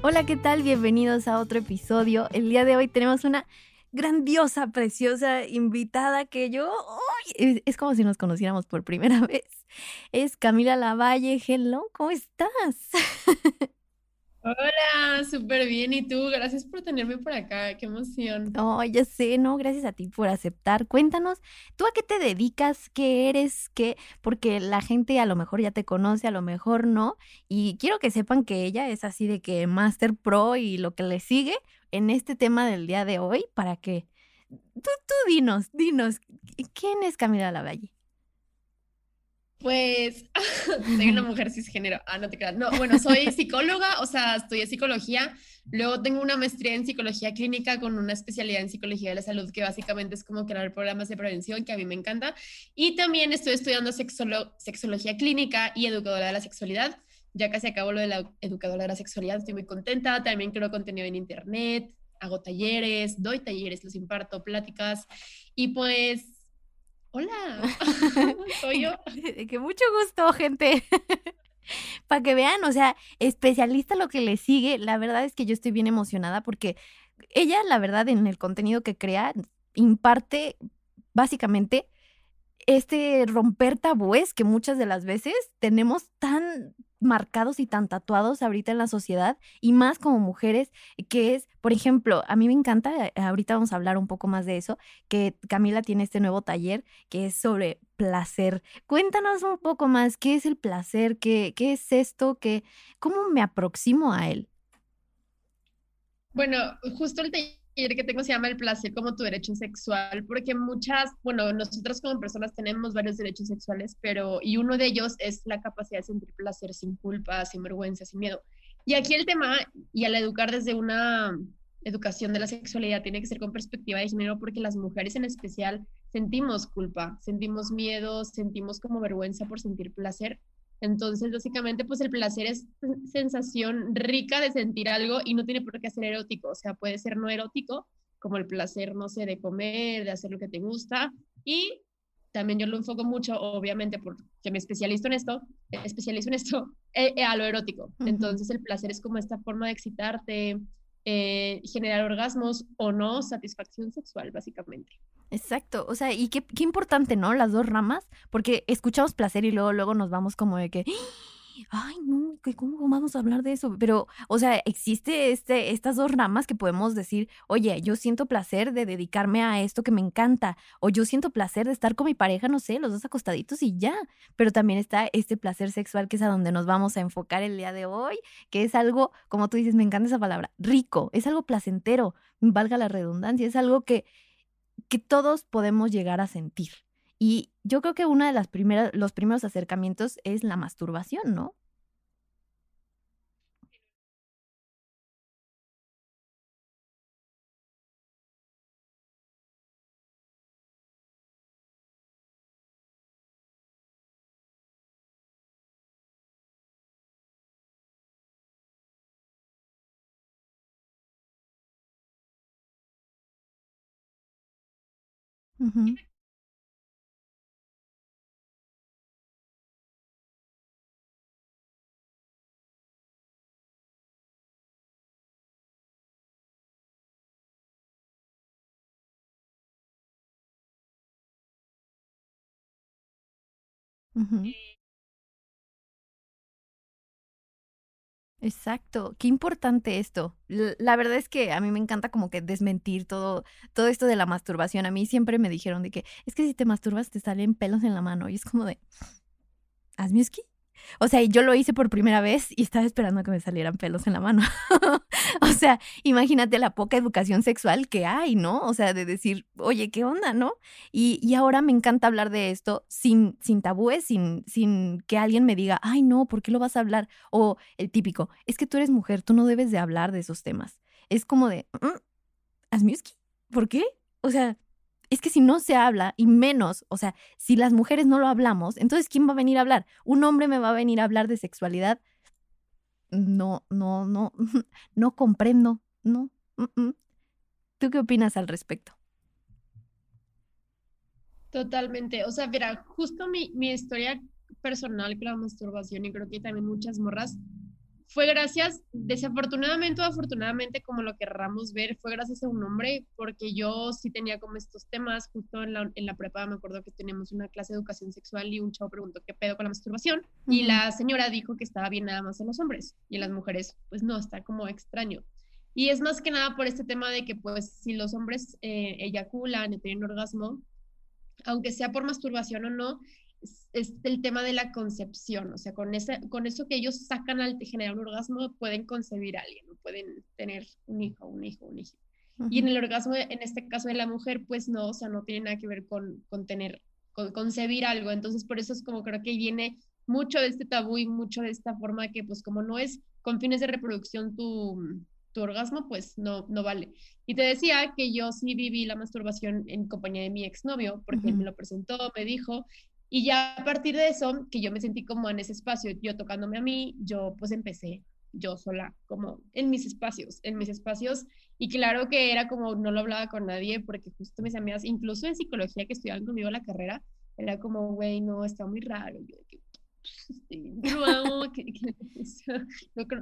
Hola, ¿qué tal? Bienvenidos a otro episodio. El día de hoy tenemos una grandiosa, preciosa invitada que yo, es, es, como si nos conociéramos por primera vez. Es Camila Lavalle. Hello, ¿cómo estás? Hola, súper bien. ¿Y tú? Gracias por tenerme por acá. Qué emoción. Oh, ya sé, no, gracias a ti por aceptar. Cuéntanos, ¿tú a qué te dedicas? ¿Qué eres? ¿Qué? Porque la gente a lo mejor ya te conoce, a lo mejor no. Y quiero que sepan que ella es así de que Master Pro y lo que le sigue en este tema del día de hoy para que tú, tú dinos, dinos, ¿quién es Camila Lavalle? Pues soy una mujer cisgénero. Ah, no te creas. No, bueno, soy psicóloga, o sea, estudié psicología. Luego tengo una maestría en psicología clínica con una especialidad en psicología de la salud, que básicamente es como crear programas de prevención, que a mí me encanta. Y también estoy estudiando sexología clínica y educadora de la sexualidad. Ya casi acabo lo de la educadora de la sexualidad, estoy muy contenta. También creo contenido en internet, hago talleres, doy talleres, los imparto, pláticas. Y pues Hola, soy yo. que mucho gusto, gente. Para que vean, o sea, especialista lo que le sigue, la verdad es que yo estoy bien emocionada porque ella, la verdad, en el contenido que crea, imparte básicamente este romper tabúes que muchas de las veces tenemos tan marcados y tan tatuados ahorita en la sociedad y más como mujeres, que es, por ejemplo, a mí me encanta, eh, ahorita vamos a hablar un poco más de eso, que Camila tiene este nuevo taller que es sobre placer. Cuéntanos un poco más, ¿qué es el placer? ¿Qué, qué es esto? ¿Qué, ¿Cómo me aproximo a él? Bueno, justo el taller que tengo se llama el placer como tu derecho sexual, porque muchas, bueno, nosotros como personas tenemos varios derechos sexuales, pero y uno de ellos es la capacidad de sentir placer sin culpa, sin vergüenza, sin miedo. Y aquí el tema, y al educar desde una educación de la sexualidad, tiene que ser con perspectiva de género, porque las mujeres en especial sentimos culpa, sentimos miedo, sentimos como vergüenza por sentir placer. Entonces, básicamente, pues el placer es sensación rica de sentir algo y no tiene por qué ser erótico, o sea, puede ser no erótico, como el placer, no sé, de comer, de hacer lo que te gusta. Y también yo lo enfoco mucho, obviamente, porque me especializo en esto, especializo en esto, eh, eh, a lo erótico. Entonces, el placer es como esta forma de excitarte, eh, generar orgasmos o no, satisfacción sexual, básicamente. Exacto, o sea, y qué, qué importante, ¿no? Las dos ramas, porque escuchamos placer y luego, luego nos vamos como de que, ay, no, ¿cómo vamos a hablar de eso? Pero, o sea, existe este, estas dos ramas que podemos decir, oye, yo siento placer de dedicarme a esto que me encanta, o yo siento placer de estar con mi pareja, no sé, los dos acostaditos y ya. Pero también está este placer sexual que es a donde nos vamos a enfocar el día de hoy, que es algo, como tú dices, me encanta esa palabra, rico, es algo placentero, valga la redundancia, es algo que que todos podemos llegar a sentir. Y yo creo que uno de las primeras, los primeros acercamientos es la masturbación, ¿no? Ujú. Exacto, qué importante esto. L- La verdad es que a mí me encanta como que desmentir todo, todo esto de la masturbación. A mí siempre me dijeron de que es que si te masturbas te salen pelos en la mano y es como de, hazme esquí. O sea, yo lo hice por primera vez y estaba esperando que me salieran pelos en la mano. o sea, imagínate la poca educación sexual que hay, ¿no? O sea, de decir, oye, ¿qué onda, no? Y, ahora me encanta hablar de esto sin, tabúes, sin, que alguien me diga, ay, no, ¿por qué lo vas a hablar? O el típico, es que tú eres mujer, tú no debes de hablar de esos temas. Es como de, mm, ¿por qué? O sea, es que si no se habla, y menos, o sea, si las mujeres no lo hablamos, entonces ¿quién va a venir a hablar? ¿Un hombre me va a venir a hablar de sexualidad? No, no, no, no comprendo, no. ¿Tú qué opinas al respecto? Totalmente, o sea, mira, justo mi, mi historia personal con la masturbación y creo que también muchas morras fue gracias, desafortunadamente o afortunadamente, como lo querramos ver, fue gracias a un hombre, porque yo sí tenía como estos temas, justo en la, en la prepa me acuerdo que teníamos una clase de educación sexual y un chavo preguntó qué pedo con la masturbación, y la señora dijo que estaba bien nada más en los hombres, y en las mujeres, pues no, está como extraño. Y es más que nada por este tema de que, pues, si los hombres eh, eyaculan y tienen orgasmo, aunque sea por masturbación o no, es, el tema de la concepción, o sea, con, ese, con eso que ellos sacan al generar un orgasmo, pueden concebir a alguien, pueden tener un hijo, un hijo, un hijo. Y en el orgasmo, en este caso de la mujer, pues no, o sea, no tiene nada que ver con, con tener, con concebir algo. Entonces, por eso es como creo que viene mucho de este tabú y mucho de esta forma que, pues, como no es con fines de reproducción tu, tu orgasmo, pues no, no vale. Y te decía que yo sí viví la masturbación en compañía de mi exnovio, porque él me lo presentó, me dijo, y ya a partir de eso, que yo me sentí como en ese espacio, yo tocándome a mí, yo pues empecé yo sola, como en mis espacios, en mis espacios. Y claro que era como, no lo hablaba con nadie, porque justo mis amigas, incluso en psicología que estudiaban conmigo la carrera, era como, güey, no, está muy raro. Yo, que, no,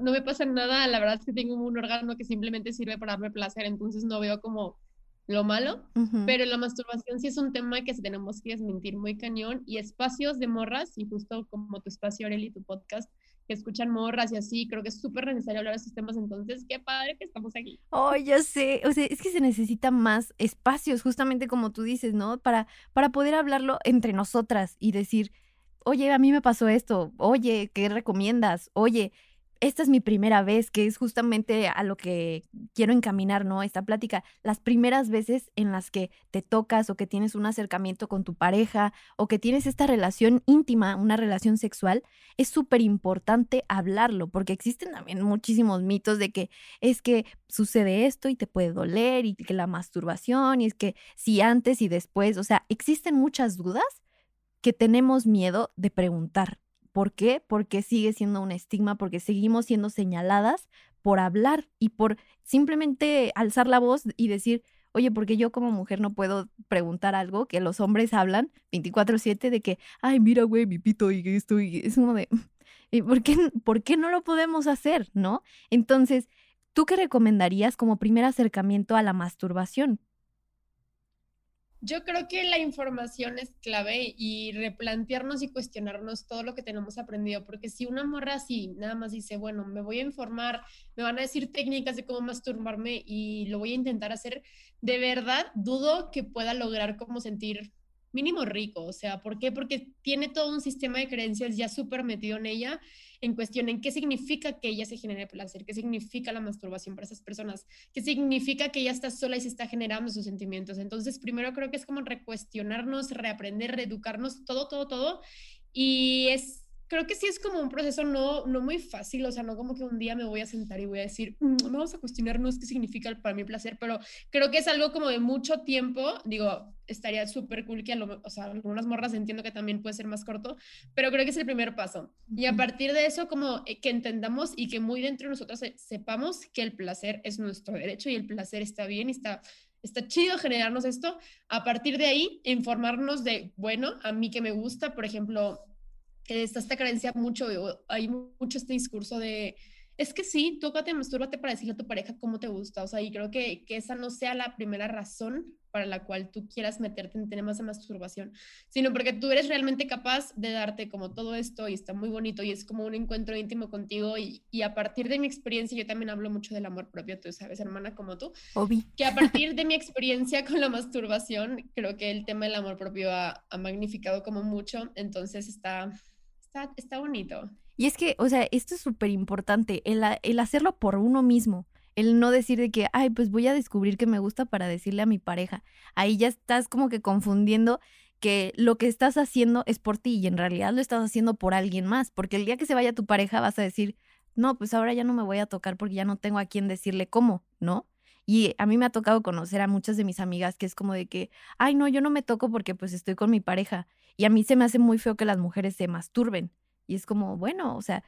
no, me pasa nada, la verdad es que tengo un órgano que simplemente sirve para darme placer, entonces no veo como lo malo, pero la masturbación sí es un tema que tenemos que desmentir muy cañón y espacios de morras, y justo como tu espacio, Aureli, tu podcast, que escuchan morras y así, creo que es súper necesario hablar de esos temas, entonces qué padre que estamos aquí. Oh, ya sé, o sea, es que se necesita más espacios, justamente como tú dices, ¿no? Para, para poder hablarlo entre nosotras y decir, oye, a mí me pasó esto, oye, ¿qué recomiendas? Oye, esta es mi primera vez, que es justamente a lo que quiero encaminar, ¿no? Esta plática. Las primeras veces en las que te tocas o que tienes un acercamiento con tu pareja o que tienes esta relación íntima, una relación sexual, es súper importante hablarlo, porque existen también muchísimos mitos de que es que sucede esto y te puede doler y que la masturbación y es que si antes y después, o sea, existen muchas dudas que tenemos miedo de preguntar ¿Por qué? Porque sigue siendo un estigma, porque seguimos siendo señaladas por hablar y por simplemente alzar la voz y decir, oye, porque yo como mujer no puedo preguntar algo que los hombres hablan 24/7 de que, ay, mira, güey, mi pito y esto, y es como de, ¿por qué, ¿por qué no lo podemos hacer? ¿No? Entonces, ¿tú qué recomendarías como primer acercamiento a la masturbación? Yo creo que la información es clave y replantearnos y cuestionarnos todo lo que tenemos aprendido, porque si una morra así nada más dice, bueno, me voy a informar, me van a decir técnicas de cómo masturbarme y lo voy a intentar hacer, de verdad dudo que pueda lograr como sentir mínimo rico, o sea, ¿por qué? Porque tiene todo un sistema de creencias ya súper metido en ella en cuestión en qué significa que ella se genere placer, qué significa la masturbación para esas personas, qué significa que ella está sola y se está generando sus sentimientos. Entonces, primero creo que es como recuestionarnos, reaprender, reeducarnos, todo, todo, todo. Y es creo que sí es como un proceso no, no muy fácil, o sea, no como que un día me voy a sentar y voy a decir, mm, vamos a cuestionarnos qué significa para mí placer, pero creo que es algo como de mucho tiempo, digo, estaría súper cool que, a lo, o sea, algunas morras entiendo que también puede ser más corto, pero creo que es el primer paso. Y a partir de eso, como eh, que entendamos y que muy dentro de nosotros sepamos que el placer es nuestro derecho y el placer está bien y está está chido generarnos esto. A partir de ahí, informarnos de, bueno, a mí que me gusta, por ejemplo, está esta creencia mucho, hay mucho este discurso de, es que sí, tócate, mastúrbate para decirle a tu pareja cómo te gusta, o sea, y creo que, que esa no sea la primera razón para la cual tú quieras meterte en temas de masturbación, sino porque tú eres realmente capaz de darte como todo esto y está muy bonito y es como un encuentro íntimo contigo y, y a partir de mi experiencia, yo también hablo mucho del amor propio, tú sabes, hermana, como tú, que a partir de mi experiencia con la masturbación, creo que el tema del amor propio ha, ha magnificado como mucho, entonces está está, bonito. Y es que, o sea, esto es súper importante, el, el hacerlo por uno mismo el no decir de que, ay, pues voy a descubrir que me gusta para decirle a mi pareja. Ahí ya estás como que confundiendo que lo que estás haciendo es por ti y en realidad lo estás haciendo por alguien más, porque el día que se vaya tu pareja vas a decir, no, pues ahora ya no me voy a tocar porque ya no tengo a quién decirle cómo, ¿no? Y a mí me ha tocado conocer a muchas de mis amigas que es como de que, ay, no, yo no me toco porque pues estoy con mi pareja. Y a mí se me hace muy feo que las mujeres se masturben. Y es como, bueno, o sea,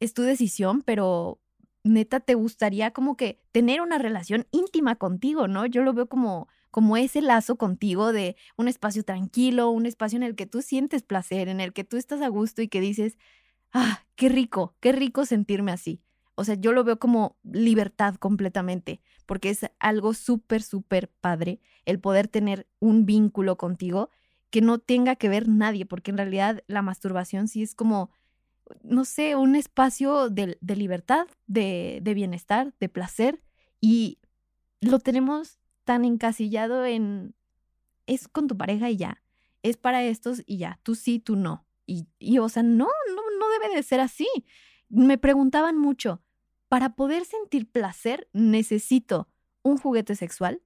es tu decisión, pero neta te gustaría como que tener una relación íntima contigo, ¿no? Yo lo veo como como ese lazo contigo de un espacio tranquilo, un espacio en el que tú sientes placer, en el que tú estás a gusto y que dices, ah, qué rico, qué rico sentirme así. O sea, yo lo veo como libertad completamente, porque es algo súper, súper padre el poder tener un vínculo contigo que no tenga que ver nadie, porque en realidad la masturbación sí es como, no sé, un espacio de, libertad, de, de bienestar, de placer, y lo tenemos tan encasillado en es con tu pareja y ya, es para estos y ya, tú sí, tú no. Y, y o sea, no, no, no debe de ser así. Me preguntaban mucho, ¿para poder sentir placer necesito un juguete sexual?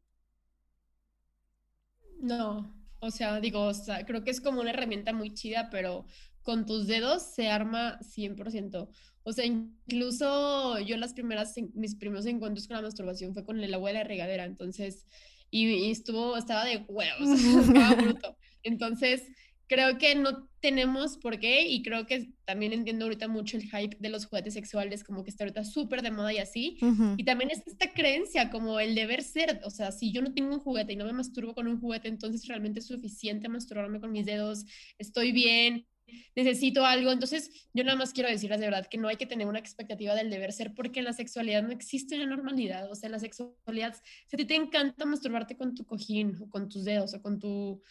No, o sea, digo, o sea, creo que es como una herramienta muy chida, pero con tus dedos se arma 100%. O sea, incluso yo las primeras, mis primeros encuentros con la masturbación fue con el agua de la regadera, entonces, y, estuvo, estaba de huevos, estaba bruto. Entonces, creo que no tenemos por qué, y creo que también entiendo ahorita mucho el hype de los juguetes sexuales, como que está ahorita súper de moda y así, y también es esta creencia, como el deber ser, o sea, si yo no tengo un juguete y no me masturbo con un juguete, entonces realmente es suficiente masturbarme con mis dedos, estoy bien, necesito algo. Entonces, yo nada más quiero decirles de verdad que no hay que tener una expectativa del deber ser porque en la sexualidad no existe la normalidad. O sea, en la sexualidad, si a ti te encanta masturbarte con tu cojín o con tus dedos o con tu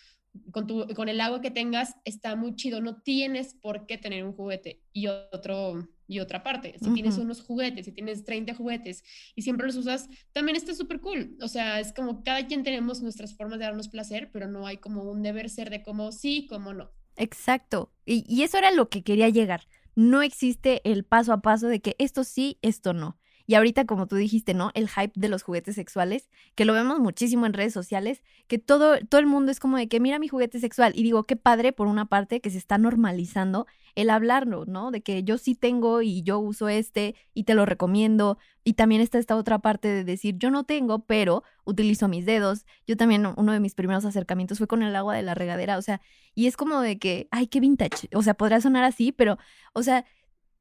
con, tu, con el agua que tengas está muy chido, no tienes por qué tener un juguete y otro y otra parte, si tienes unos juguetes, si tienes 30 juguetes y siempre los usas, también está súper cool, o sea, es como cada quien tenemos nuestras formas de darnos placer, pero no hay como un deber ser de cómo sí, cómo no. Exacto. Y, eso era lo que quería llegar. No existe el paso a paso de que esto sí, esto no. Y ahorita, como tú dijiste, ¿no? El hype de los juguetes sexuales, que lo vemos muchísimo en redes sociales, que todo, todo el mundo es como de que mira mi juguete sexual. Y digo, qué padre, por una parte, que se está normalizando el hablarlo, ¿no? De que yo sí tengo y yo uso este y te lo recomiendo. Y también está esta otra parte de decir, yo no tengo, pero utilizo mis dedos. Yo también, uno de mis primeros acercamientos fue con el agua de la regadera, o sea, y es como de que, ay, qué vintage. O sea, podría sonar así, pero, o sea,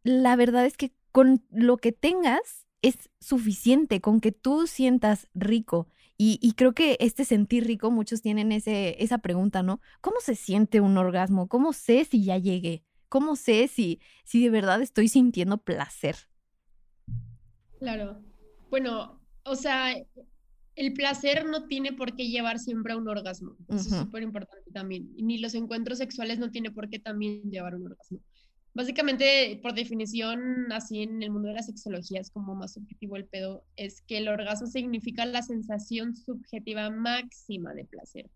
la verdad es que con lo que tengas, es suficiente con que tú sientas rico. Y, creo que este sentir rico, muchos tienen ese, esa pregunta, ¿no? ¿Cómo se siente un orgasmo? ¿Cómo sé si ya llegué? ¿Cómo sé si, si de verdad estoy sintiendo placer? Claro. Bueno, o sea, el placer no tiene por qué llevar siempre a un orgasmo. Eso es súper importante también. Ni los encuentros sexuales no tiene por qué también llevar a un orgasmo. Básicamente, por definición, así en el mundo de la sexología es como más subjetivo el pedo, es que el orgasmo significa la sensación subjetiva máxima de placer.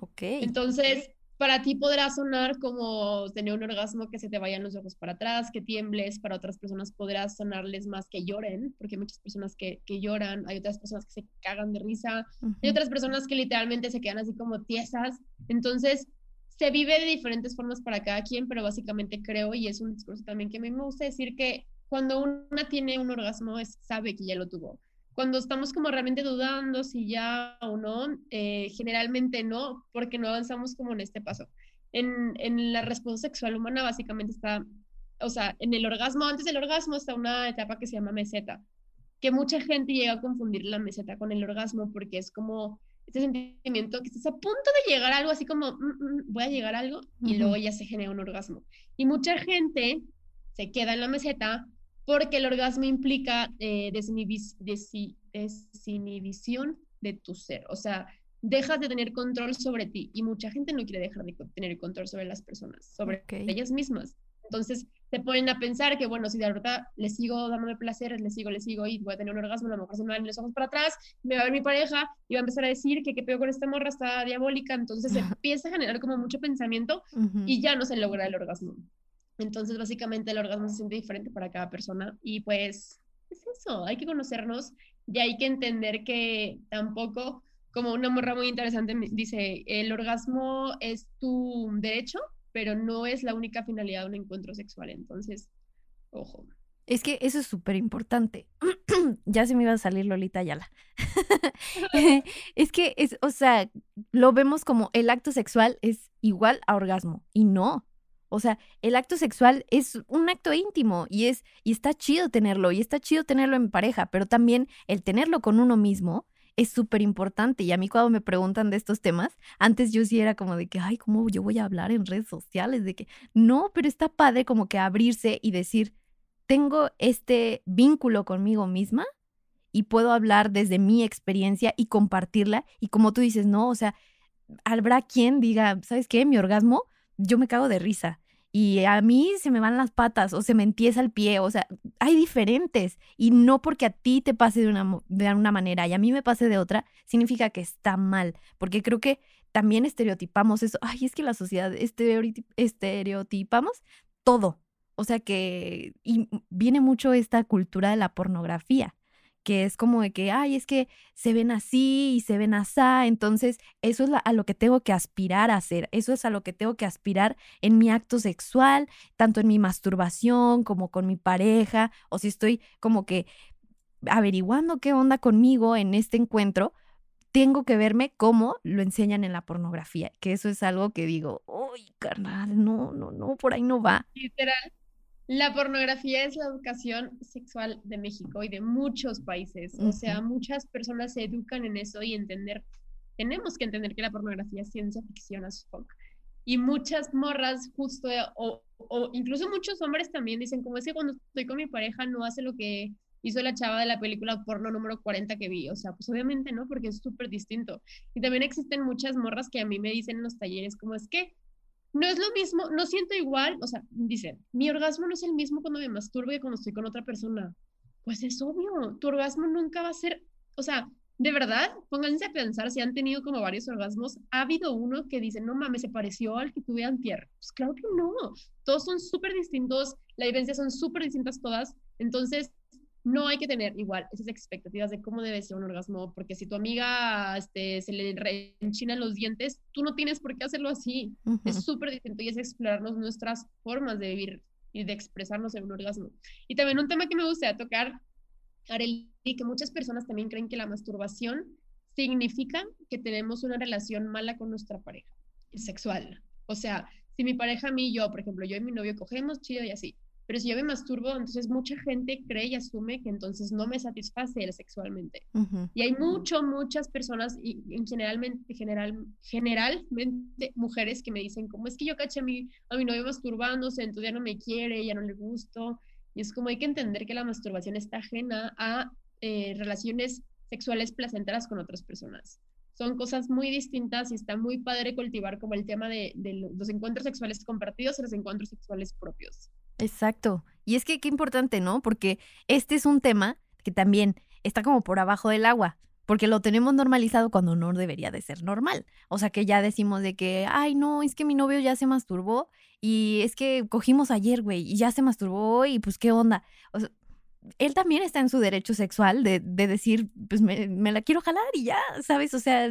Ok. Entonces, para ti podrá sonar como tener un orgasmo que se te vayan los ojos para atrás, que tiembles, para otras personas podrá sonarles más que lloren, porque hay muchas personas que, que lloran, hay otras personas que se cagan de risa, hay otras personas que literalmente se quedan así como tiesas. Entonces, se vive de diferentes formas para cada quien, pero básicamente creo, y es un discurso también que a mí me gusta decir que cuando una tiene un orgasmo, es, sabe que ya lo tuvo. Cuando estamos como realmente dudando si ya o no, eh, generalmente no, porque no avanzamos como en este paso. En, en la respuesta sexual humana básicamente está, o sea, en el orgasmo, antes del orgasmo está una etapa que se llama meseta, que mucha gente llega a confundir la meseta con el orgasmo porque es como este sentimiento que estás a punto de llegar a algo, así como, mm, mm, voy a llegar a algo, y luego ya se genera un orgasmo. Y mucha gente se queda en la meseta porque el orgasmo implica eh, desinhibición de tu ser, o sea, dejas de tener control sobre ti y mucha gente no quiere dejar de tener control sobre las personas, sobre ellas mismas. Entonces, se ponen a pensar que, bueno, si de verdad le sigo dándome placer, le sigo, le sigo y voy a tener un orgasmo, a lo mejor se me van los ojos para atrás, me va a ver mi pareja y va a empezar a decir que qué peor con esta morra, está diabólica, entonces se empieza a generar como mucho pensamiento y ya no se logra el orgasmo. Entonces, básicamente el orgasmo se siente diferente para cada persona y pues es eso, hay que conocernos y hay que entender que tampoco, como una morra muy interesante dice, el orgasmo es tu derecho, pero no es la única finalidad de un encuentro sexual. Entonces, ojo. Es que eso es súper importante. ya se me iba a salir Lolita Ayala. es que, es, o sea, lo vemos como el acto sexual es igual a orgasmo y no. O sea, el acto sexual es un acto íntimo y es y está chido tenerlo y está chido tenerlo en pareja, pero también el tenerlo con uno mismo es súper importante. Y a mí cuando me preguntan de estos temas, antes yo sí era como de que, ay, ¿cómo yo voy a hablar en redes sociales? De que, no, pero está padre como que abrirse y decir, tengo este vínculo conmigo misma y puedo hablar desde mi experiencia y compartirla. Y como tú dices, no, o sea, habrá quien diga, ¿sabes qué? Mi orgasmo yo me cago de risa. Y a mí se me van las patas o se me empieza el pie, o sea, hay diferentes. Y no porque a ti te pase de una, de una manera y a mí me pase de otra, significa que está mal. Porque creo que también estereotipamos eso. Ay, es que la sociedad estereotipamos todo. O sea que y viene mucho esta cultura de la pornografía que es como de que, ay, es que se ven así y se ven así, entonces eso es a lo que tengo que aspirar a hacer, eso es a lo que tengo que aspirar en mi acto sexual, tanto en mi masturbación como con mi pareja, o si estoy como que averiguando qué onda conmigo en este encuentro, tengo que verme como lo enseñan en la pornografía, que eso es algo que digo, uy, carnal, no, no, no, por ahí no va. Literal, la pornografía es la educación sexual de México y de muchos países. O sea, muchas personas se educan en eso y entender, tenemos que entender que la pornografía es ciencia ficción as fuck. Y muchas morras justo, o, o, incluso muchos hombres también dicen, como es que cuando estoy con mi pareja no hace lo que hizo la chava de la película porno número 40 que vi. O sea, pues obviamente no, porque es súper distinto. Y también existen muchas morras que a mí me dicen en los talleres, como es que no es lo mismo, no siento igual, o sea, dice, mi orgasmo no es el mismo cuando me masturbo que cuando estoy con otra persona. Pues es obvio, tu orgasmo nunca va a ser, o sea, de verdad, pónganse a pensar si han tenido como varios orgasmos. Ha habido uno que dice, no mames, se pareció al que tuve antier. Pues claro que no, todos son súper distintos, las vivencias son súper distintas todas. Entonces, no hay que tener igual esas expectativas de cómo debe ser un orgasmo, porque si tu amiga este, se le reenchinan los dientes, tú no tienes por qué hacerlo así. Es súper distinto y es explorarnos nuestras formas de vivir y de expresarnos en un orgasmo. Y también un tema que me gustaría tocar, Arely, que muchas personas también creen que la masturbación significa que tenemos una relación mala con nuestra pareja sexual. O sea, si mi pareja a mí y yo, por ejemplo, yo y mi novio cogemos chido y así, pero si yo me masturbo, entonces mucha gente cree y asume que entonces no me satisface sexualmente. Y hay mucho, muchas personas, y, en generalmente, general, generalmente mujeres que me dicen, como es que yo caché a mi, a mi novio masturbándose, entonces ya no me quiere, ya no le gusto. Y es como hay que entender que la masturbación está ajena a eh, relaciones sexuales placenteras con otras personas. Son cosas muy distintas y está muy padre cultivar como el tema de, de los encuentros sexuales compartidos y los encuentros sexuales propios. Exacto. Y es que qué importante, ¿no? Porque este es un tema que también está como por abajo del agua, porque lo tenemos normalizado cuando no debería de ser normal. O sea, que ya decimos de que, ay, no, es que mi novio ya se masturbó y es que cogimos ayer, güey, y ya se masturbó y pues qué onda. O sea, él también está en su derecho sexual de, de decir, pues me, me la quiero jalar y ya, ¿sabes? O sea,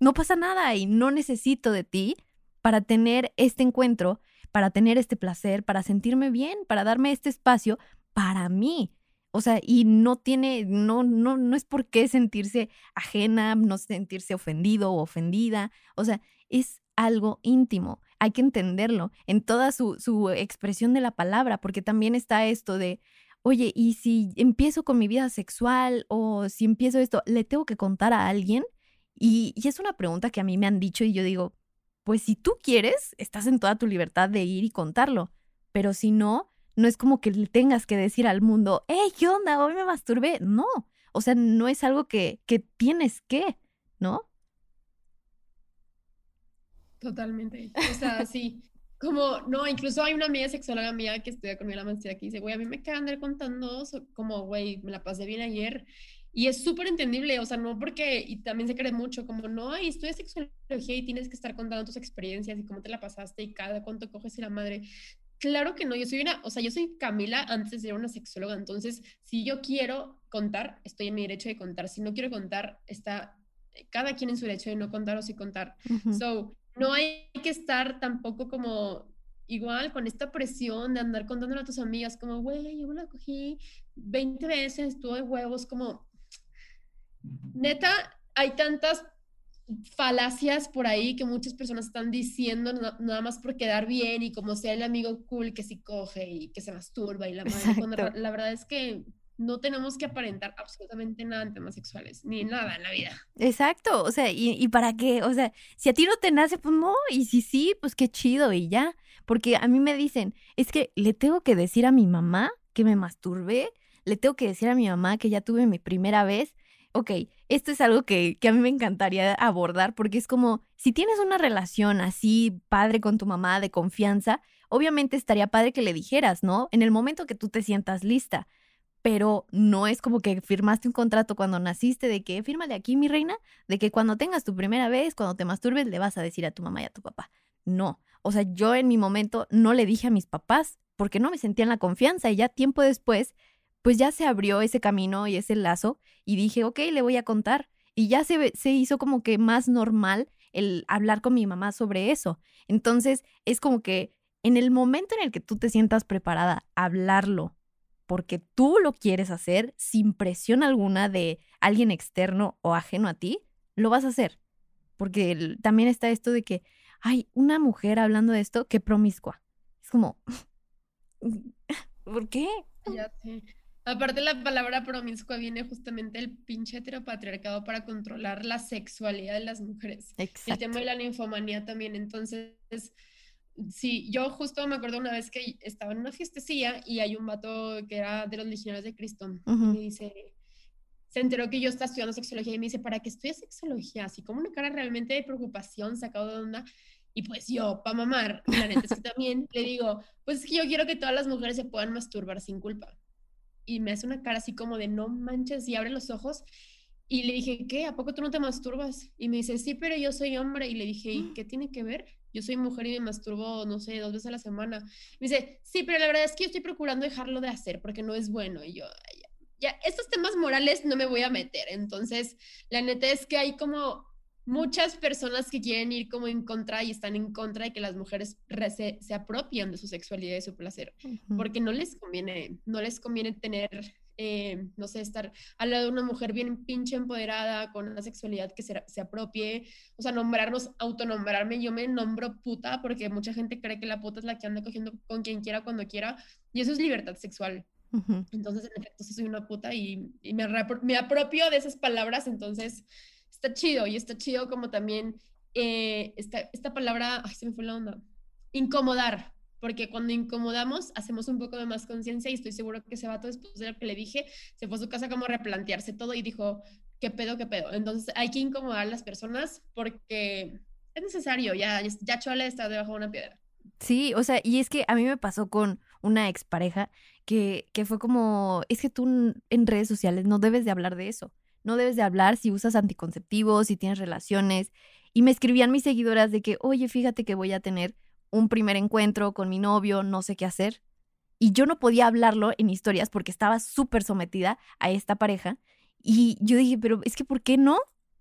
no pasa nada y no necesito de ti para tener este encuentro para tener este placer, para sentirme bien, para darme este espacio para mí. O sea, y no tiene, no, no, no es por qué sentirse ajena, no sentirse ofendido o ofendida. O sea, es algo íntimo. Hay que entenderlo en toda su, su expresión de la palabra, porque también está esto de, oye, ¿y si empiezo con mi vida sexual o si empiezo esto, le tengo que contar a alguien? Y, y es una pregunta que a mí me han dicho y yo digo, pues si tú quieres, estás en toda tu libertad de ir y contarlo. Pero si no, no es como que le tengas que decir al mundo, hey, ¿qué onda? Hoy me masturbé. No, o sea, no es algo que, que tienes que, ¿no? Totalmente. O sea, sí. Como, no, incluso hay una amiga sexóloga mía que estudia conmigo la maestría que dice, güey, a mí me quedan andar contando, como, güey, me la pasé bien ayer y es súper entendible, o sea, no porque, y también se cree mucho, como no, y estudias sexología y tienes que estar contando tus experiencias y cómo te la pasaste y cada cuánto coges y la madre. Claro que no, yo soy una, o sea, yo soy Camila antes de ser una sexóloga, entonces si yo quiero contar, estoy en mi derecho de contar, si no quiero contar, está cada quien en su derecho de no contar o sí contar. So, no hay que estar tampoco como igual con esta presión de andar contándole a tus amigas como, güey, yo me la cogí 20 veces, estuvo de huevos, como, neta, hay tantas falacias por ahí que muchas personas están diciendo nada más por quedar bien y como sea el amigo cool que sí coge y que se masturba y la madre, la verdad es que no tenemos que aparentar absolutamente nada en temas sexuales, ni nada en la vida. Exacto, o sea, ¿y, ¿y, para qué? O sea, si a ti no te nace, pues no, y si sí, pues qué chido y ya. Porque a mí me dicen, es que le tengo que decir a mi mamá que me masturbé, le tengo que decir a mi mamá que ya tuve mi primera vez. Ok, esto es algo que, que a mí me encantaría abordar porque es como, si tienes una relación así padre con tu mamá de confianza, obviamente estaría padre que le dijeras, ¿no? En el momento que tú te sientas lista pero no es como que firmaste un contrato cuando naciste de que fírmale aquí, mi reina, de que cuando tengas tu primera vez, cuando te masturbes, le vas a decir a tu mamá y a tu papá. No. O sea, yo en mi momento no le dije a mis papás porque no me sentía en la confianza y ya tiempo después, pues ya se abrió ese camino y ese lazo y dije, ok, le voy a contar. Y ya se, se hizo como que más normal el hablar con mi mamá sobre eso. Entonces, es como que en el momento en el que tú te sientas preparada a hablarlo porque tú lo quieres hacer sin presión alguna de alguien externo o ajeno a ti, lo vas a hacer. Porque también está esto de que, hay una mujer hablando de esto, que promiscua. Es como, ¿por qué? Ya sé. Aparte la palabra promiscua viene justamente del pinche heteropatriarcado para controlar la sexualidad de las mujeres. Exacto. El tema de la ninfomanía también. Entonces, Sí, yo justo me acuerdo una vez que estaba en una fiestecilla y hay un vato que era de los legionarios de Cristo. y me dice, se enteró que yo estaba estudiando sexología y me dice, ¿para qué estudias sexología? Así como una cara realmente de preocupación, sacado de onda. Y pues yo, para mamar, la neta es que también le digo, pues es que yo quiero que todas las mujeres se puedan masturbar sin culpa. Y me hace una cara así como de no manches y abre los ojos. Y le dije, ¿qué? ¿A poco tú no te masturbas? Y me dice, sí, pero yo soy hombre. Y le dije, ¿y qué tiene que ver? yo soy mujer y me masturbo, no sé, dos veces a la semana. Me dice, sí, pero la verdad es que yo estoy procurando dejarlo de hacer porque no es bueno. Y yo, ya, estos temas morales no me voy a meter. Entonces, la neta es que hay como muchas personas que quieren ir como en contra y están en contra de que las mujeres se, se apropian de su sexualidad y su placer, porque no les conviene, no les conviene tener eh, no sé, estar al lado de una mujer bien pinche empoderada, con una sexualidad que se, se, apropie, o sea, nombrarnos, autonombrarme, yo me nombro puta porque mucha gente cree que la puta es la que anda cogiendo con quien quiera, cuando quiera, y eso es libertad sexual. Entonces, en efecto, soy una puta y, y me, me, apropio de esas palabras, entonces está chido, y está chido como también eh, esta, esta palabra, ay, se me fue la onda, incomodar, porque cuando incomodamos hacemos un poco de más conciencia y estoy seguro que ese vato después de lo que le dije se fue a su casa como a replantearse todo y dijo, ¿qué pedo, qué pedo? Entonces hay que incomodar a las personas porque es necesario, ya, ya Chole está debajo de una piedra. Sí, o sea, y es que a mí me pasó con una expareja que, que fue como, es que tú en redes sociales no debes de hablar de eso, no debes de hablar si usas anticonceptivos, si tienes relaciones. Y me escribían mis seguidoras de que, oye, fíjate que voy a tener un primer encuentro con mi novio, no sé qué hacer. Y yo no podía hablarlo en historias porque estaba súper sometida a esta pareja. Y yo dije, pero es que ¿por qué no?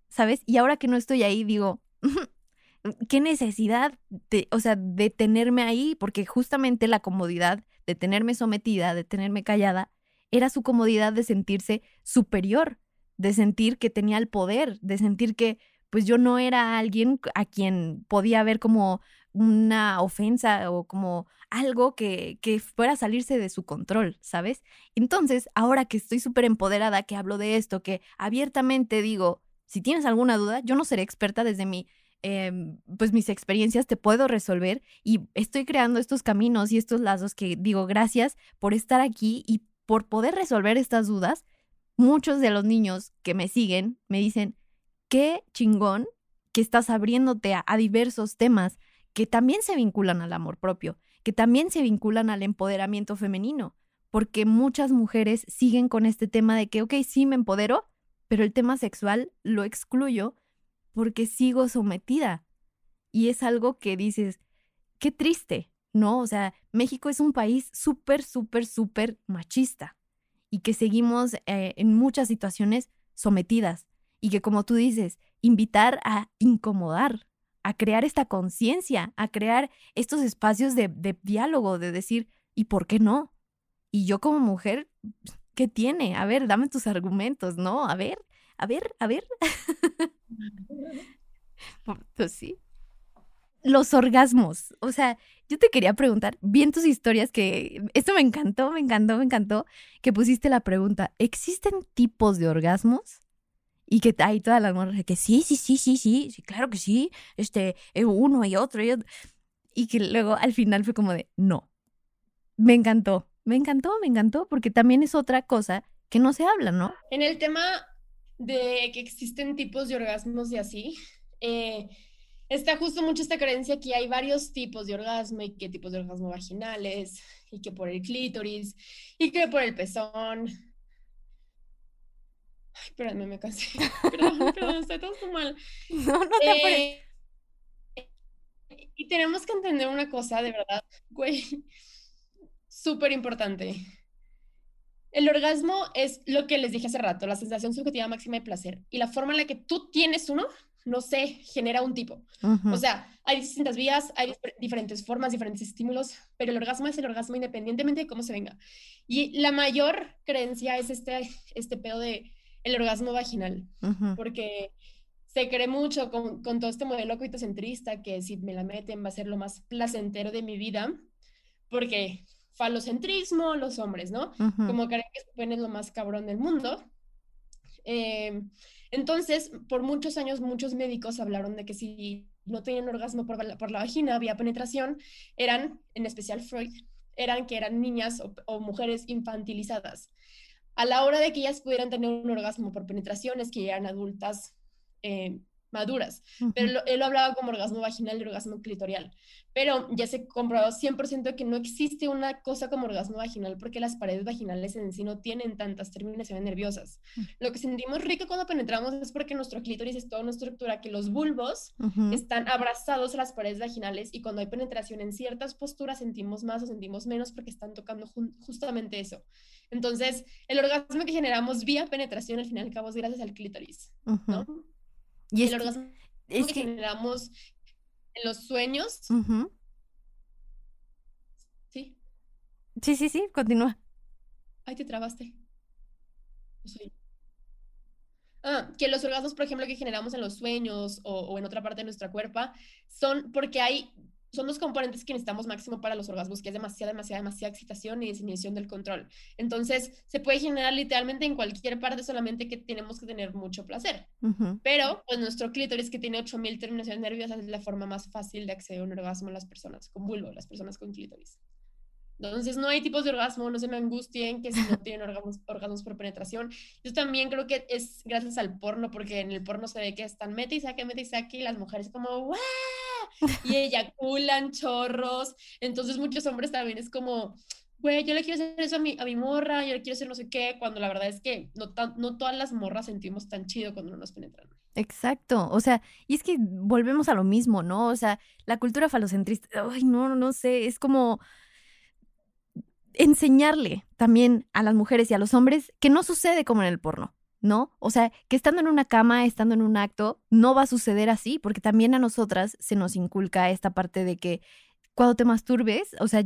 ¿Sabes? Y ahora que no estoy ahí, digo, ¿qué necesidad de, o sea, de tenerme ahí? Porque justamente la comodidad de tenerme sometida, de tenerme callada, era su comodidad de sentirse superior, de sentir que tenía el poder, de sentir que pues yo no era alguien a quien podía ver como una ofensa o como algo que, que fuera a salirse de su control, ¿sabes? Entonces, ahora que estoy súper empoderada, que hablo de esto, que abiertamente digo, si tienes alguna duda, yo no seré experta desde mi, em, pues mis experiencias te puedo resolver y estoy creando estos caminos y estos lazos que digo, gracias por estar aquí y por poder resolver estas dudas. Muchos de los niños que me siguen me dicen, qué chingón que estás abriéndote a diversos temas que también se vinculan al amor propio, que también se vinculan al empoderamiento femenino, porque muchas mujeres siguen con este tema de que, ok, sí me empodero, pero el tema sexual lo excluyo porque sigo sometida. Y es algo que dices, qué triste, ¿no? O sea, México es un país súper, súper, súper machista y que seguimos eh, en muchas situaciones sometidas y que como tú dices, invitar a incomodar, a crear esta conciencia, a crear estos espacios de, de diálogo, de decir, ¿y por qué no? Y yo como mujer, ¿qué tiene? A ver, dame tus argumentos, ¿no? A ver, a ver, a ver. pues sí. Los orgasmos. O sea, yo te quería preguntar, bien tus historias, que esto me encantó, me encantó, me encantó, que pusiste la pregunta, ¿existen tipos de orgasmos? Y que hay todas las morras que sí, sí, sí, sí, sí, sí, claro que sí, este, eh, uno y otro y otro. Y que luego al final fue como de, no. Me encantó, me encantó, me encantó, porque también es otra cosa que no se habla, ¿no? En el tema de que existen tipos de orgasmos y así, eh, está justo mucho esta creencia que hay varios tipos de orgasmo y que tipos de orgasmo vaginales y que por el clítoris y que por el pezón. Ay, me cansé. Perdón, perdón, estoy todo mal. No, no te eh, Y tenemos que entender una cosa, de verdad, güey, súper importante. El orgasmo es lo que les dije hace rato, la sensación subjetiva máxima de placer. Y la forma en la que tú tienes uno, no sé, genera un tipo. O sea, hay distintas vías, hay diferentes formas, diferentes estímulos, pero el orgasmo es el orgasmo independientemente de cómo se venga. Y la mayor creencia es este, este pedo de el orgasmo vaginal, porque se cree mucho con, con, todo este modelo coitocentrista que si me la meten va a ser lo más placentero de mi vida, porque falocentrismo, los hombres, ¿no? Como creen que su es lo más cabrón del mundo. Eh, entonces, por muchos años, muchos médicos hablaron de que si no tenían orgasmo por la, vagina, había penetración, eran, en especial Freud, eran que eran niñas o, mujeres infantilizadas. A la hora de que ellas pudieran tener un orgasmo por penetración, es que eran adultas eh, maduras, pero él lo hablaba como orgasmo vaginal y orgasmo clitorial. Pero ya se comprobado 100% que no existe una cosa como orgasmo vaginal porque las paredes vaginales en sí no tienen tantas terminaciones nerviosas. Lo que sentimos rico cuando penetramos es porque nuestro clítoris es toda una estructura que los bulbos están abrazados a las paredes vaginales y cuando hay penetración en ciertas posturas sentimos más o sentimos menos porque están tocando justamente eso. Entonces, el orgasmo que generamos vía penetración al final y al cabo es gracias al clítoris, ¿no? Y el orgasmo es que, generamos en los sueños. ¿Sí? Sí, sí, sí, continúa. Ay, te trabaste. Ah, que los orgasmos, por ejemplo, que generamos en los sueños o, o en otra parte de nuestra cuerpo, son porque hay son dos componentes que necesitamos máximo para los orgasmos, que es demasiada, demasiada, demasiada excitación y disminución del control. Entonces, se puede generar literalmente en cualquier parte, solamente que tenemos que tener mucho placer. Pero, pues nuestro clítoris, que tiene 8000 terminaciones nerviosas, es la forma más fácil de acceder a un orgasmo en las personas con vulvo, las personas con clítoris. Entonces, no hay tipos de orgasmo, no se me angustien que si no tienen orgasmos, orgasmos por penetración. Yo también creo que es gracias al porno, porque en el porno se ve que están mete y saque, mete y saque, y las mujeres como, ¡guau! Y eyaculan chorros. Entonces, muchos hombres también es como, güey, yo le quiero hacer eso a mi, a mi morra, yo le quiero hacer no sé qué, cuando la verdad es que no, no todas las morras sentimos tan chido cuando no nos penetran. Exacto, o sea, y es que volvemos a lo mismo, ¿no? O sea, la cultura falocentrista, ay, no, no sé, es como enseñarle también a las mujeres y a los hombres que no sucede como en el porno, ¿no? O sea, que estando en una cama, estando en un acto, no va a suceder así, porque también a nosotras se nos inculca esta parte de que cuando te masturbes, o sea,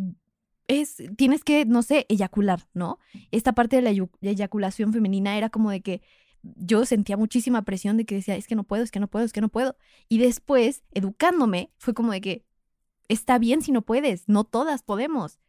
es, tienes que, no sé, eyacular, ¿no? Esta parte de la eyaculación femenina era como de que yo sentía muchísima presión de que decía, es que no puedo, es que no puedo, es que no puedo. Y después, educándome, fue como de que está bien si no puedes, no todas podemos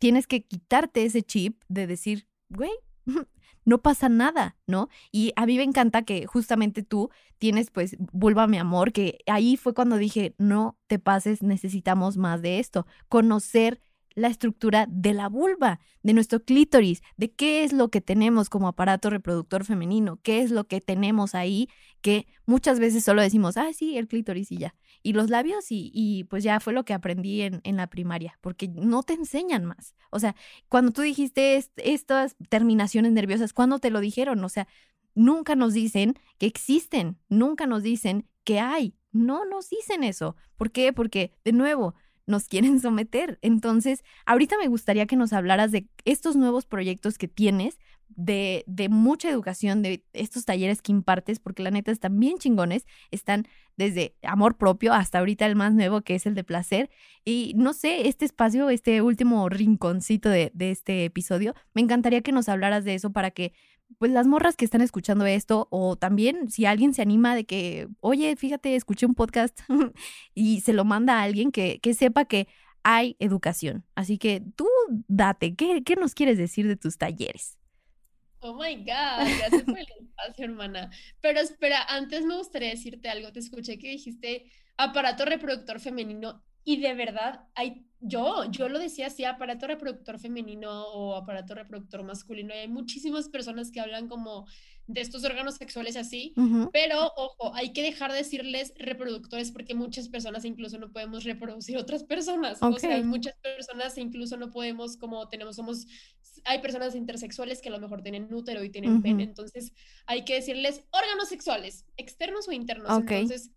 tienes que quitarte ese chip de decir, güey, no pasa nada, ¿no? Y a mí me encanta que justamente tú tienes, pues, vuelva mi amor, que ahí fue cuando dije, no te pases, necesitamos más de esto, conocer la estructura de la vulva, de nuestro clítoris, de qué es lo que tenemos como aparato reproductor femenino, qué es lo que tenemos ahí, que muchas veces solo decimos, ah, sí, el clítoris y ya. Y los labios y, pues ya fue lo que aprendí en, en, la primaria, porque no te enseñan más. O sea, cuando tú dijiste estas terminaciones nerviosas, ¿cuándo te lo dijeron? O sea, nunca nos dicen que existen, nunca nos dicen que hay, no nos dicen eso. ¿Por qué? Porque, de nuevo, nos quieren someter. Entonces, ahorita me gustaría que nos hablaras de estos nuevos proyectos que tienes, de, de, mucha educación, de estos talleres que impartes, porque la neta están bien chingones, están desde amor propio hasta ahorita el más nuevo que es el de placer. Y no sé, este espacio, este último rinconcito de, de este episodio, me encantaría que nos hablaras de eso para que pues las morras que están escuchando esto, o también si alguien se anima de que, oye, fíjate, escuché un podcast y se lo manda a alguien que, que sepa que hay educación. Así que tú date, ¿qué, ¿qué nos quieres decir de tus talleres? Oh my God, gracias por el espacio, hermana. Pero espera, antes me gustaría decirte algo. Te escuché que dijiste aparato reproductor femenino y de verdad hay yo, yo lo decía así, aparato reproductor femenino o aparato reproductor masculino. Y hay muchísimas personas que hablan como de estos órganos sexuales así, pero ojo, hay que dejar de decirles reproductores porque muchas personas incluso no podemos reproducir otras personas. O sea, hay muchas personas incluso no podemos, como tenemos, somos, hay personas intersexuales que a lo mejor tienen útero y tienen pene, entonces hay que decirles órganos sexuales, externos o internos. Entonces,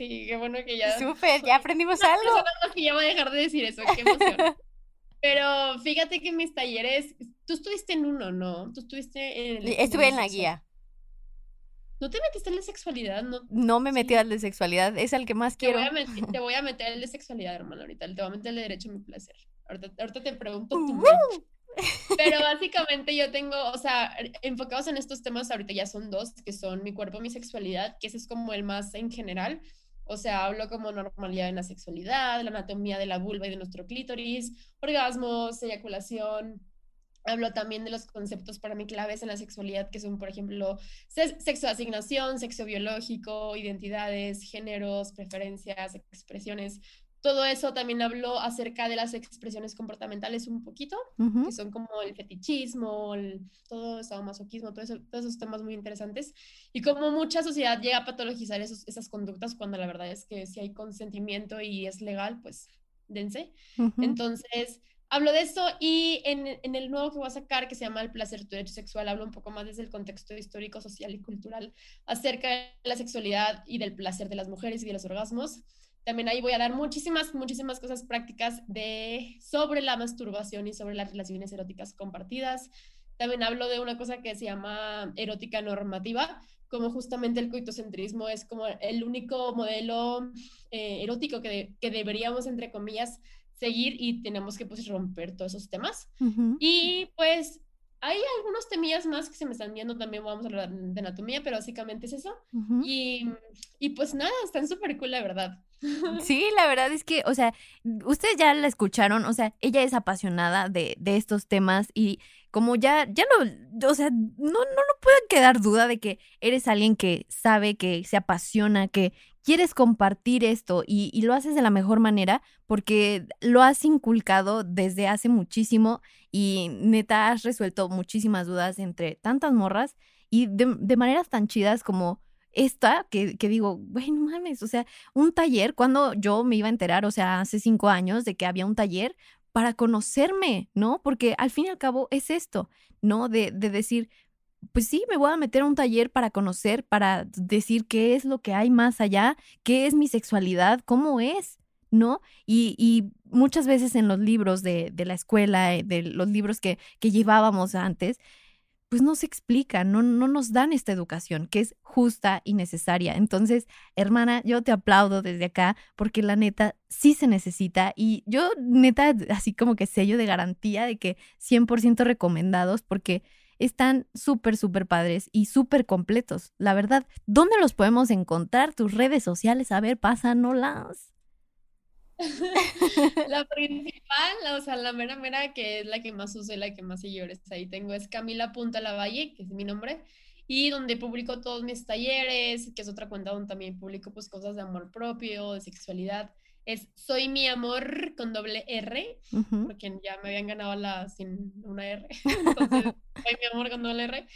Sí, qué bueno que ya. Súper, ya aprendimos algo. que ya va a dejar de decir eso, qué emoción. Pero fíjate que mis talleres, tú estuviste en uno, ¿no? Tú estuviste en Estuve en la guía. ¿No te metiste en la sexualidad? No, no me metí al de sexualidad, es el que más quiero. Te voy, a meter, te voy a meter el de sexualidad, hermano, ahorita. Te voy a meter el de derecho a mi placer. Ahorita, te pregunto tú. Pero básicamente yo tengo, o sea, enfocados en estos temas, ahorita ya son dos, que son mi cuerpo, mi sexualidad, que ese es como el más en general. O sea, hablo como normalidad en la sexualidad, la anatomía de la vulva y de nuestro clítoris, orgasmos, eyaculación. Hablo también de los conceptos para mí claves en la sexualidad, que son, por ejemplo, sexo asignación, sexo biológico, identidades, géneros, preferencias, expresiones, todo eso también habló acerca de las expresiones comportamentales un poquito, que son como el fetichismo, el, todo el masoquismo, todo eso, todos esos temas muy interesantes. Y como mucha sociedad llega a patologizar esos, esas conductas cuando la verdad es que si hay consentimiento y es legal, pues dense. Entonces, hablo de eso y en, en, el nuevo que voy a sacar, que se llama El placer, tu derecho sexual, hablo un poco más desde el contexto histórico, social y cultural acerca de la sexualidad y del placer de las mujeres y de los orgasmos. También ahí voy a dar muchísimas, muchísimas cosas prácticas de, sobre la masturbación y sobre las relaciones eróticas compartidas. También hablo de una cosa que se llama erótica normativa, como justamente el coitocentrismo es como el único modelo eh, erótico que, que, deberíamos, entre comillas, seguir y tenemos que pues romper todos esos temas. Y pues hay algunos temillas más que se me están viendo, también vamos a hablar de anatomía, pero básicamente es eso. y, y, pues nada, están súper cool, la verdad. Sí, la verdad es que, o sea, ustedes ya la escucharon, o sea, ella es apasionada de, de estos temas y como ya, ya no, o sea, no, no, no puede quedar duda de que eres alguien que sabe, que se apasiona, que quieres compartir esto y, y, lo haces de la mejor manera porque lo has inculcado desde hace muchísimo y neta has resuelto muchísimas dudas entre tantas morras y de, de maneras tan chidas como esta, que, que digo, güey, no mames, o sea, un taller, cuando yo me iba a enterar, o sea, hace cinco años de que había un taller para conocerme, ¿no? Porque al fin y al cabo es esto, ¿no? De, de decir, pues sí, me voy a meter a un taller para conocer, para decir qué es lo que hay más allá, qué es mi sexualidad, cómo es, ¿no? Y, y muchas veces en los libros de, de la escuela, eh, de los libros que, que llevábamos antes, pues no se explica, no, no nos dan esta educación que es justa y necesaria. Entonces, hermana, yo te aplaudo desde acá porque la neta sí se necesita y yo neta así como que sello de garantía de que 100% recomendados porque están súper, súper padres y súper completos. La verdad, ¿dónde los podemos encontrar? Tus redes sociales, a ver, pásanos. la principal, o sea, la mera mera que es la que más uso y la que más seguidores ahí tengo es Camila Punta Lavalle, que es mi nombre, y donde publico todos mis talleres, que es otra cuenta donde también publico pues cosas de amor propio, de sexualidad. Es Soy mi amor con doble R, porque ya me habían ganado la sin una R. Entonces, Soy mi amor con doble R.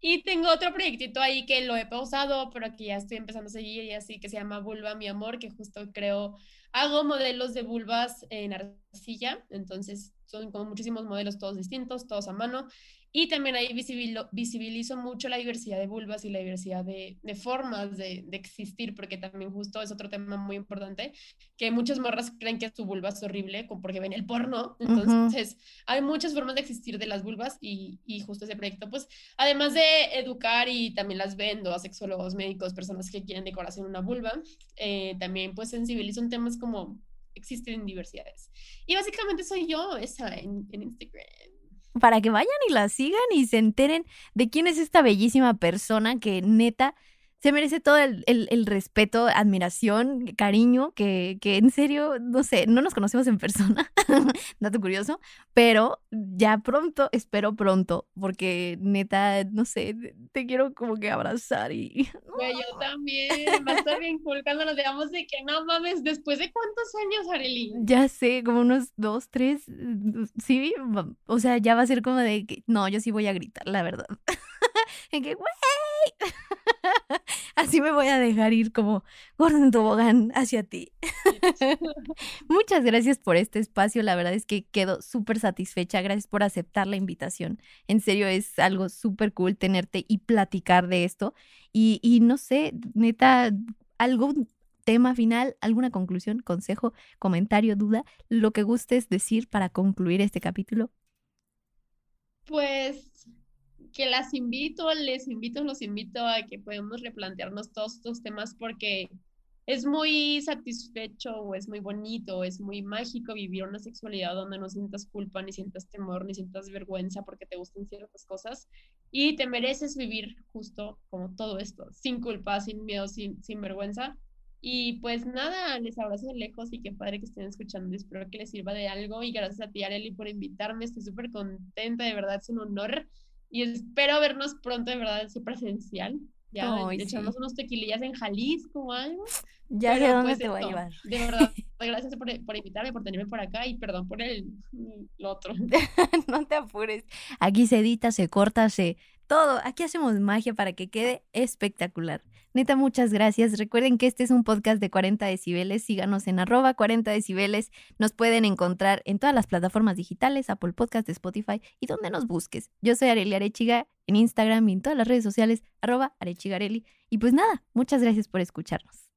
Y tengo otro proyectito ahí que lo he pausado, pero que ya estoy empezando a seguir y así, que se llama Vulva mi amor, que justo creo Hago modelos de vulvas en arcilla, entonces son como muchísimos modelos todos distintos, todos a mano. Y también ahí visibilizo, visibilizo mucho la diversidad de vulvas y la diversidad de, de formas de, de, existir, porque también justo es otro tema muy importante, que muchas morras creen que su vulva es horrible porque ven el porno. Entonces, uh -huh. hay muchas formas de existir de las vulvas y, y, justo ese proyecto, pues, además de educar y también las vendo a sexólogos, médicos, personas que quieren decoración una vulva, eh, también pues sensibilizo en temas como existen diversidades. Y básicamente soy yo esa en, en Instagram para que vayan y la sigan y se enteren de quién es esta bellísima persona que neta se merece todo el, el, el respeto, admiración, cariño, que, que, en serio, no sé, no nos conocemos en persona, dato curioso, pero ya pronto, espero pronto, porque neta, no sé, te quiero como que abrazar y... Güey, yo también, va a estar bien cool cuando nos digamos de que no mames, ¿después de cuántos años, Arely? Ya sé, como unos dos, tres, sí, o sea, ya va a ser como de que, no, yo sí voy a gritar, la verdad. en que, güey, Así me voy a dejar ir como Gordon Tobogán hacia ti. Muchas gracias por este espacio. La verdad es que quedo súper satisfecha. Gracias por aceptar la invitación. En serio, es algo súper cool tenerte y platicar de esto. Y, y no sé, neta, algún tema final, alguna conclusión, consejo, comentario, duda, lo que gustes decir para concluir este capítulo. Pues que las invito, les invito, los invito a que podamos replantearnos todos estos temas porque es muy satisfecho o es muy bonito, es muy mágico vivir una sexualidad donde no sientas culpa, ni sientas temor, ni sientas vergüenza porque te gustan ciertas cosas y te mereces vivir justo como todo esto, sin culpa, sin miedo, sin, sin vergüenza. Y pues nada, les abrazo de lejos y qué padre que estén escuchando. Espero que les sirva de algo y gracias a ti, Areli, por invitarme. Estoy súper contenta, de verdad, es un honor y espero vernos pronto, de verdad, sí presencial. Ya Ay, echamos sí. unos tequilillas en Jalisco o algo. Ya sé dónde pues, te voy a llevar. De verdad, gracias por, por, invitarme, por tenerme por acá y perdón por el, lo otro. no te apures. Aquí se edita, se corta, se todo. Aquí hacemos magia para que quede espectacular. Neta, muchas gracias. Recuerden que este es un podcast de 40 decibeles. Síganos en arroba 40 decibeles. Nos pueden encontrar en todas las plataformas digitales, Apple Podcast, Spotify y donde nos busques. Yo soy Areli Arechiga en Instagram y en todas las redes sociales, arroba Arechigareli. Y pues nada, muchas gracias por escucharnos.